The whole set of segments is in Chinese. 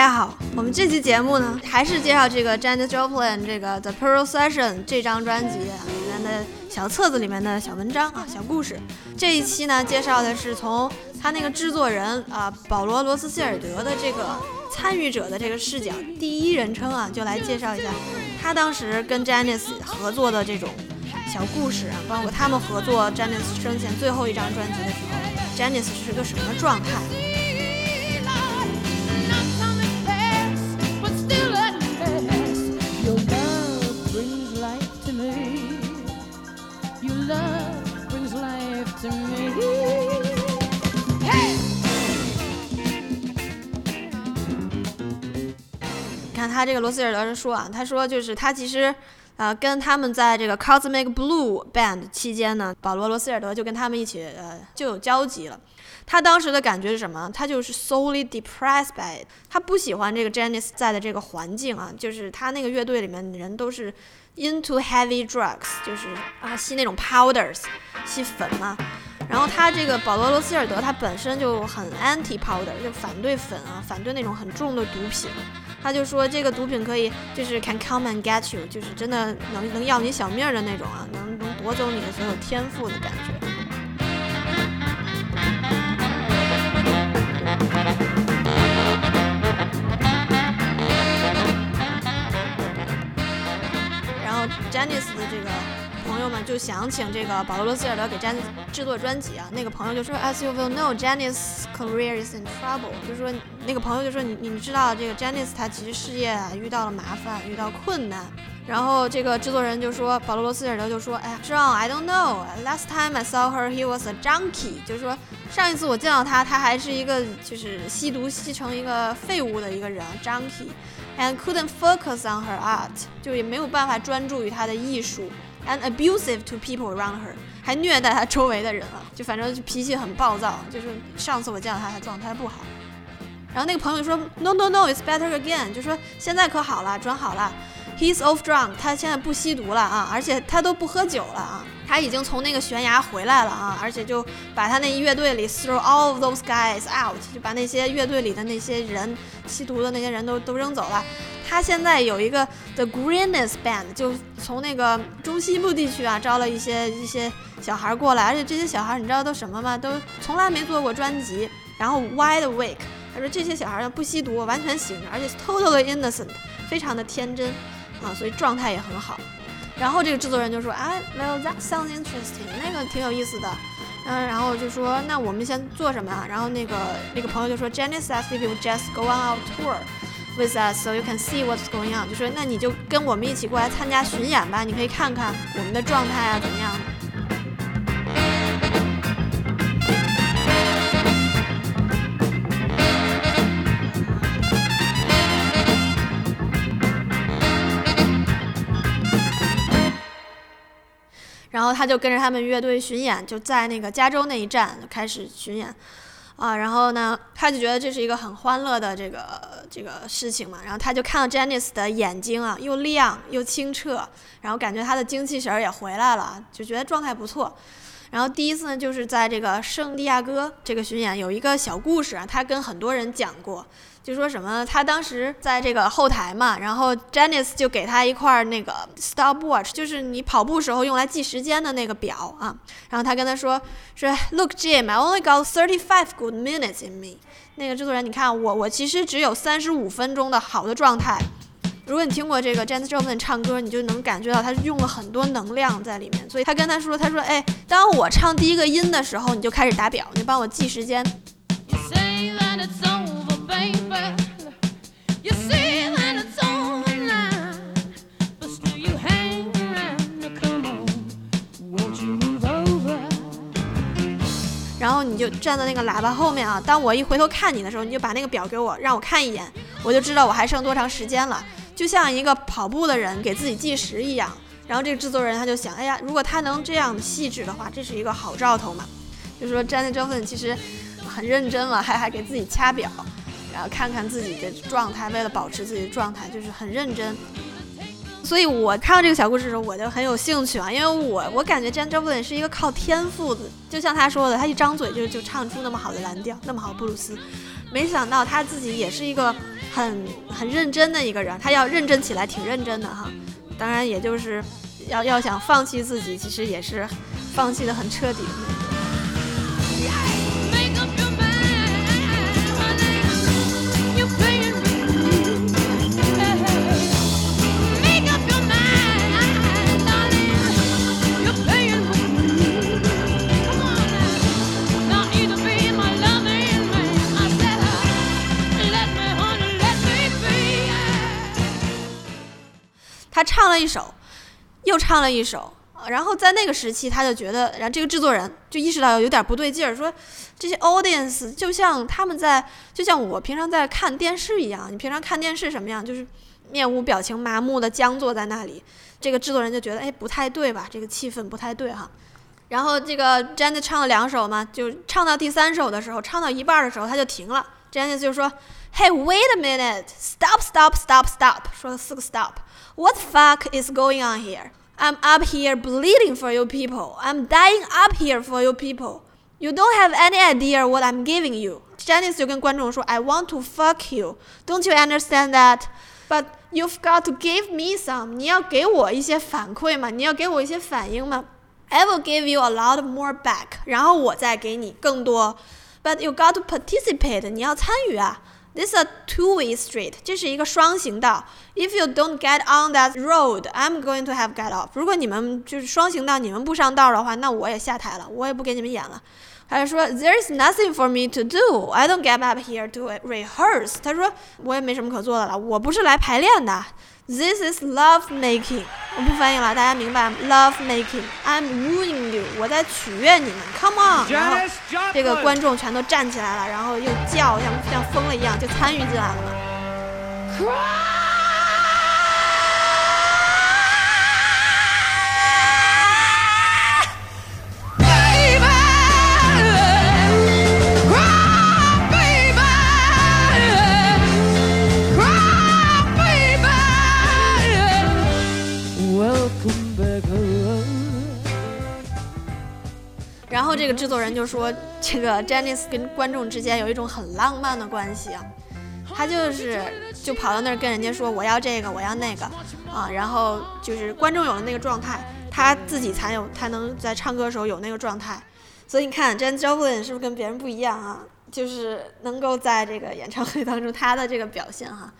大家好，我们这期节目呢，还是介绍这个 Janis Joplin 这个 The Pearl Session 这张专辑里面的小册子里面的小文章啊、小故事。这一期呢，介绍的是从他那个制作人啊保罗罗斯希尔德的这个参与者的这个视角，第一人称啊，就来介绍一下他当时跟 Janis 合作的这种小故事啊，包括他们合作 Janis 生前最后一张专辑的时候，Janis 是个什么状态。他这个罗斯尔德说啊，他说就是他其实，呃，跟他们在这个 Cosmic Blue Band 期间呢，保罗罗斯尔德就跟他们一起呃就有交集了。他当时的感觉是什么？他就是 solely depressed by it。他不喜欢这个 Janice 在的这个环境啊，就是他那个乐队里面的人都是 into heavy drugs，就是啊吸那种 powders，吸粉嘛。然后他这个保罗罗斯尔德他本身就很 anti powder，就反对粉啊，反对那种很重的毒品。他就说这个毒品可以就是 can come and get you，就是真的能能要你小命的那种啊，能能夺走你的所有天赋的感觉。然后 Janice 的这个朋友们就想请这个保罗·罗斯尔德给詹制作专辑啊，那个朋友就说，As you will know, j a n i c e career is in trouble，就是说那个朋友就说你你知道这个 j a n i c 她其实事业啊遇到了麻烦，遇到困难。然后这个制作人就说，保罗·罗斯尔德就说，哎呀，John, I don't know. Last time I saw her, he was a junkie，就是说上一次我见到他，他还是一个就是吸毒吸成一个废物的一个人，junkie，and couldn't focus on her art，就也没有办法专注于他的艺术。，and abusive to people around her，还虐待她周围的人啊，就反正就脾气很暴躁，就是上次我见到她，她状态不好。然后那个朋友就说，No no no，it's better again，就说现在可好了，转好了，he's off drunk，他现在不吸毒了啊，而且他都不喝酒了啊，他已经从那个悬崖回来了啊，而且就把他那乐队里 throw all of those guys out，就把那些乐队里的那些人吸毒的那些人都都扔走了。他现在有一个 The Greenest Band，就从那个中西部地区啊招了一些一些小孩过来，而且这些小孩你知道都什么吗？都从来没做过专辑，然后 wide awake。他说这些小孩不吸毒，完全醒着，而且 totally innocent，非常的天真啊，所以状态也很好。然后这个制作人就说，啊，Well that sounds interesting，那个挺有意思的。嗯，然后就说那我们先做什么啊？然后那个那个朋友就说，Janice asked if you just go on our tour with us so you can see what's going on，就说那你就跟我们一起过来参加巡演吧，你可以看看我们的状态啊怎么样。然后他就跟着他们乐队巡演，就在那个加州那一站开始巡演，啊，然后呢，他就觉得这是一个很欢乐的这个这个事情嘛，然后他就看到 Janice 的眼睛啊，又亮又清澈，然后感觉他的精气神儿也回来了，就觉得状态不错。然后第一次呢，就是在这个圣地亚哥这个巡演有一个小故事啊，他跟很多人讲过。就说什么？他当时在这个后台嘛，然后 Janice 就给他一块那个 stopwatch，就是你跑步时候用来记时间的那个表啊。然后他跟他说说，Look Jim，I only got thirty-five good minutes in me。那个制作人，你看我，我其实只有三十五分钟的好的状态。如果你听过这个 Janis Joplin 唱歌，你就能感觉到他用了很多能量在里面。所以他跟他说，他说，哎，当我唱第一个音的时候，你就开始打表，你帮我记时间。You say that it's over, baby. You say that it's over now. But still you hang around. Now come on, won't you move over? 然后你就站在那个喇叭后面啊，当我一回头看你的时候，你就把那个表给我，让我看一眼，我就知道我还剩多长时间了，就像一个跑步的人给自己计时一样。然后这个制作人他就想，哎呀，如果他能这样细致的话，这是一个好兆头嘛。就是说 Janet Joplin 其实很认真了，还还给自己掐表，然后看看自己的状态，为了保持自己的状态，就是很认真。所以我看到这个小故事的时候，我就很有兴趣啊，因为我我感觉 Janet Joplin 是一个靠天赋的，就像他说的，他一张嘴就就唱出那么好的蓝调，那么好布鲁斯。没想到他自己也是一个很很认真的一个人，他要认真起来，挺认真的哈。当然，也就是要要想放弃自己，其实也是放弃的很彻底的那种。唱了一首，又唱了一首，然后在那个时期，他就觉得，然后这个制作人就意识到有点不对劲儿，说这些 audience 就像他们在，就像我平常在看电视一样，你平常看电视什么样，就是面无表情、麻木的僵坐在那里。这个制作人就觉得，哎，不太对吧？这个气氛不太对哈。然后这个 j a n e 唱了两首嘛，就唱到第三首的时候，唱到一半的时候，他就停了。Janet 就说：“Hey, wait a minute! Stop, stop, stop, stop！” 说了四个 stop。What the fuck is going on here? I'm up here bleeding for you people. I'm dying up here for you people. You don't have any idea what I'm giving you. Janice 就跟观众说：“I want to fuck you. Don't you understand that? But you've got to give me some. 你要给我一些反馈嘛，你要给我一些反应嘛。I will give you a lot more back. 然后我再给你更多。 But you got to participate. 你要参与啊。This is a two-way street. 这是一个双行道。If you don't get on that road, I'm going to have get off. 如果你们就是双行道，你们不上道的话，那我也下台了，我也不给你们演了。还说 There's nothing for me to do. I don't get up here to rehearse. 他说我也没什么可做的了，我不是来排练的。This is love making. 我不翻译了，大家明白？Love making. I'm wooing you. 我在取悦你们。Come on. 然后这个观众全都站起来了，然后又叫，像像疯了一样，就参与进来了制作人就说，这个 Janice 跟观众之间有一种很浪漫的关系啊，他就是就跑到那儿跟人家说我要这个，我要那个啊，然后就是观众有了那个状态，他自己才有才能在唱歌的时候有那个状态。所以你看，Janis Joplin 是不是跟别人不一样啊？就是能够在这个演唱会当中他的这个表现哈。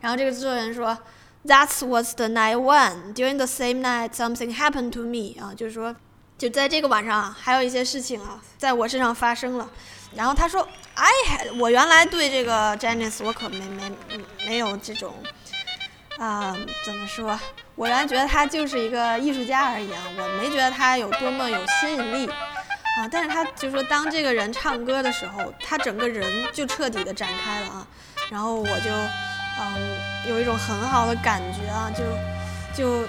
然后这个制作人说，That's what's the night one. During the same night, something happened to me. 啊，就是说，就在这个晚上啊，还有一些事情啊，在我身上发生了。然后他说，I had 我原来对这个 Janice 我可没没没有这种，啊、怎么说？我原来觉得他就是一个艺术家而已啊，我没觉得他有多么有吸引力。啊，但是他就说，当这个人唱歌的时候，他整个人就彻底的展开了啊，然后我就，嗯，有一种很好的感觉啊，就，就，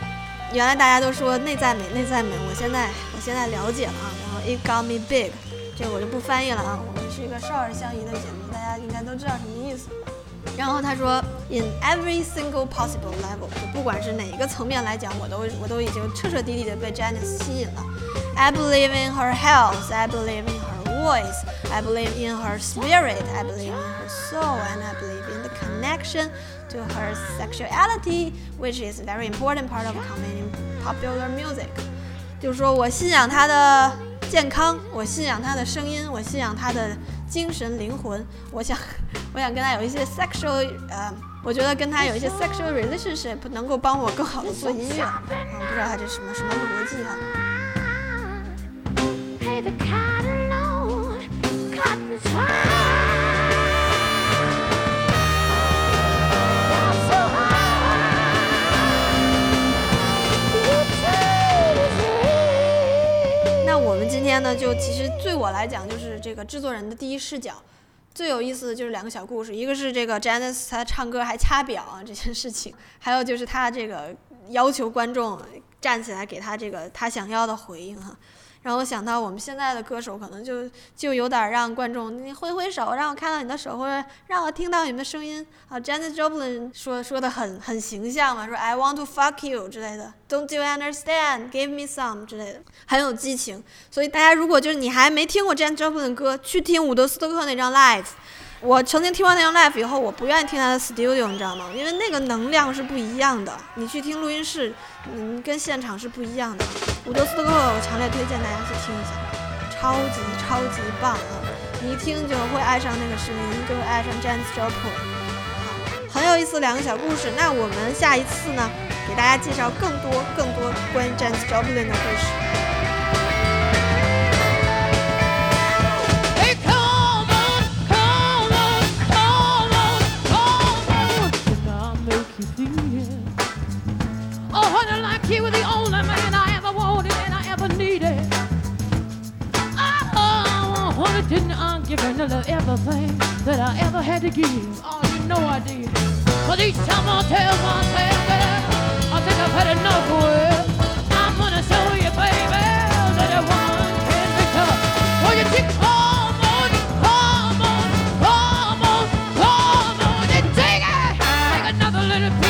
原来大家都说内在美，内在美，我现在我现在了解了啊，然后 it got me big，这个我就不翻译了啊，我们是一个少儿相宜的节目，大家应该都知道什么意思。然后他说，in every single possible level，就不管是哪一个层面来讲，我都我都已经彻彻底底的被 Janice 吸引了。I believe in her health. I believe in her voice. I believe in her spirit. I believe in her soul, and I believe in the connection to her sexuality, which is a very important part of combining popular music. 就是说我信仰她的健康，我信仰她的声音，我信仰她的精神灵魂。我想，我想跟她有一些 sexual，呃，我觉得跟她有一些 sexual relationship 能够帮我更好的做音乐。啊，不知道她这什么什么逻辑哈、 其实对我来讲，就是这个制作人的第一视角。最有意思的就是两个小故事，一个是这个 Janice 她唱歌还掐表啊这件事情，还有就是她这个要求观众站起来给她这个她想要的回应哈。让我想到我们现在的歌手可能就就有点让观众你挥挥手，让我看到你的手，或者让我听到你们的声音啊。Janis Joplin 说说的很很形象嘛，说 I want to fuck you 之类的，Don't you understand? Give me some 之类的，很有激情。所以大家如果就是你还没听过 Janis Joplin 的歌，去听伍德斯托克那张 Live。我曾经听完那张 live 以后，我不愿意听他的 studio，你知道吗？因为那个能量是不一样的。你去听录音室，嗯，跟现场是不一样的。伍德斯托克，我强烈推荐大家去听一下，超级超级棒啊！你一听就会爱上那个声音，就会爱上 jane's Joplin。很有意思，两个小故事。那我们下一次呢，给大家介绍更多更多关于 jane's Joplin 的故事。You were the only man I ever wanted and I ever needed. Oh, honey, didn't I give you nearly everything that I ever had to give? Oh, you know I did. But each time I tell myself that I think I've had enough with, I'm gonna show you, baby, that a woman can be tough. Oh, you keep on, come on, come on, come on, and take it. Take another little piece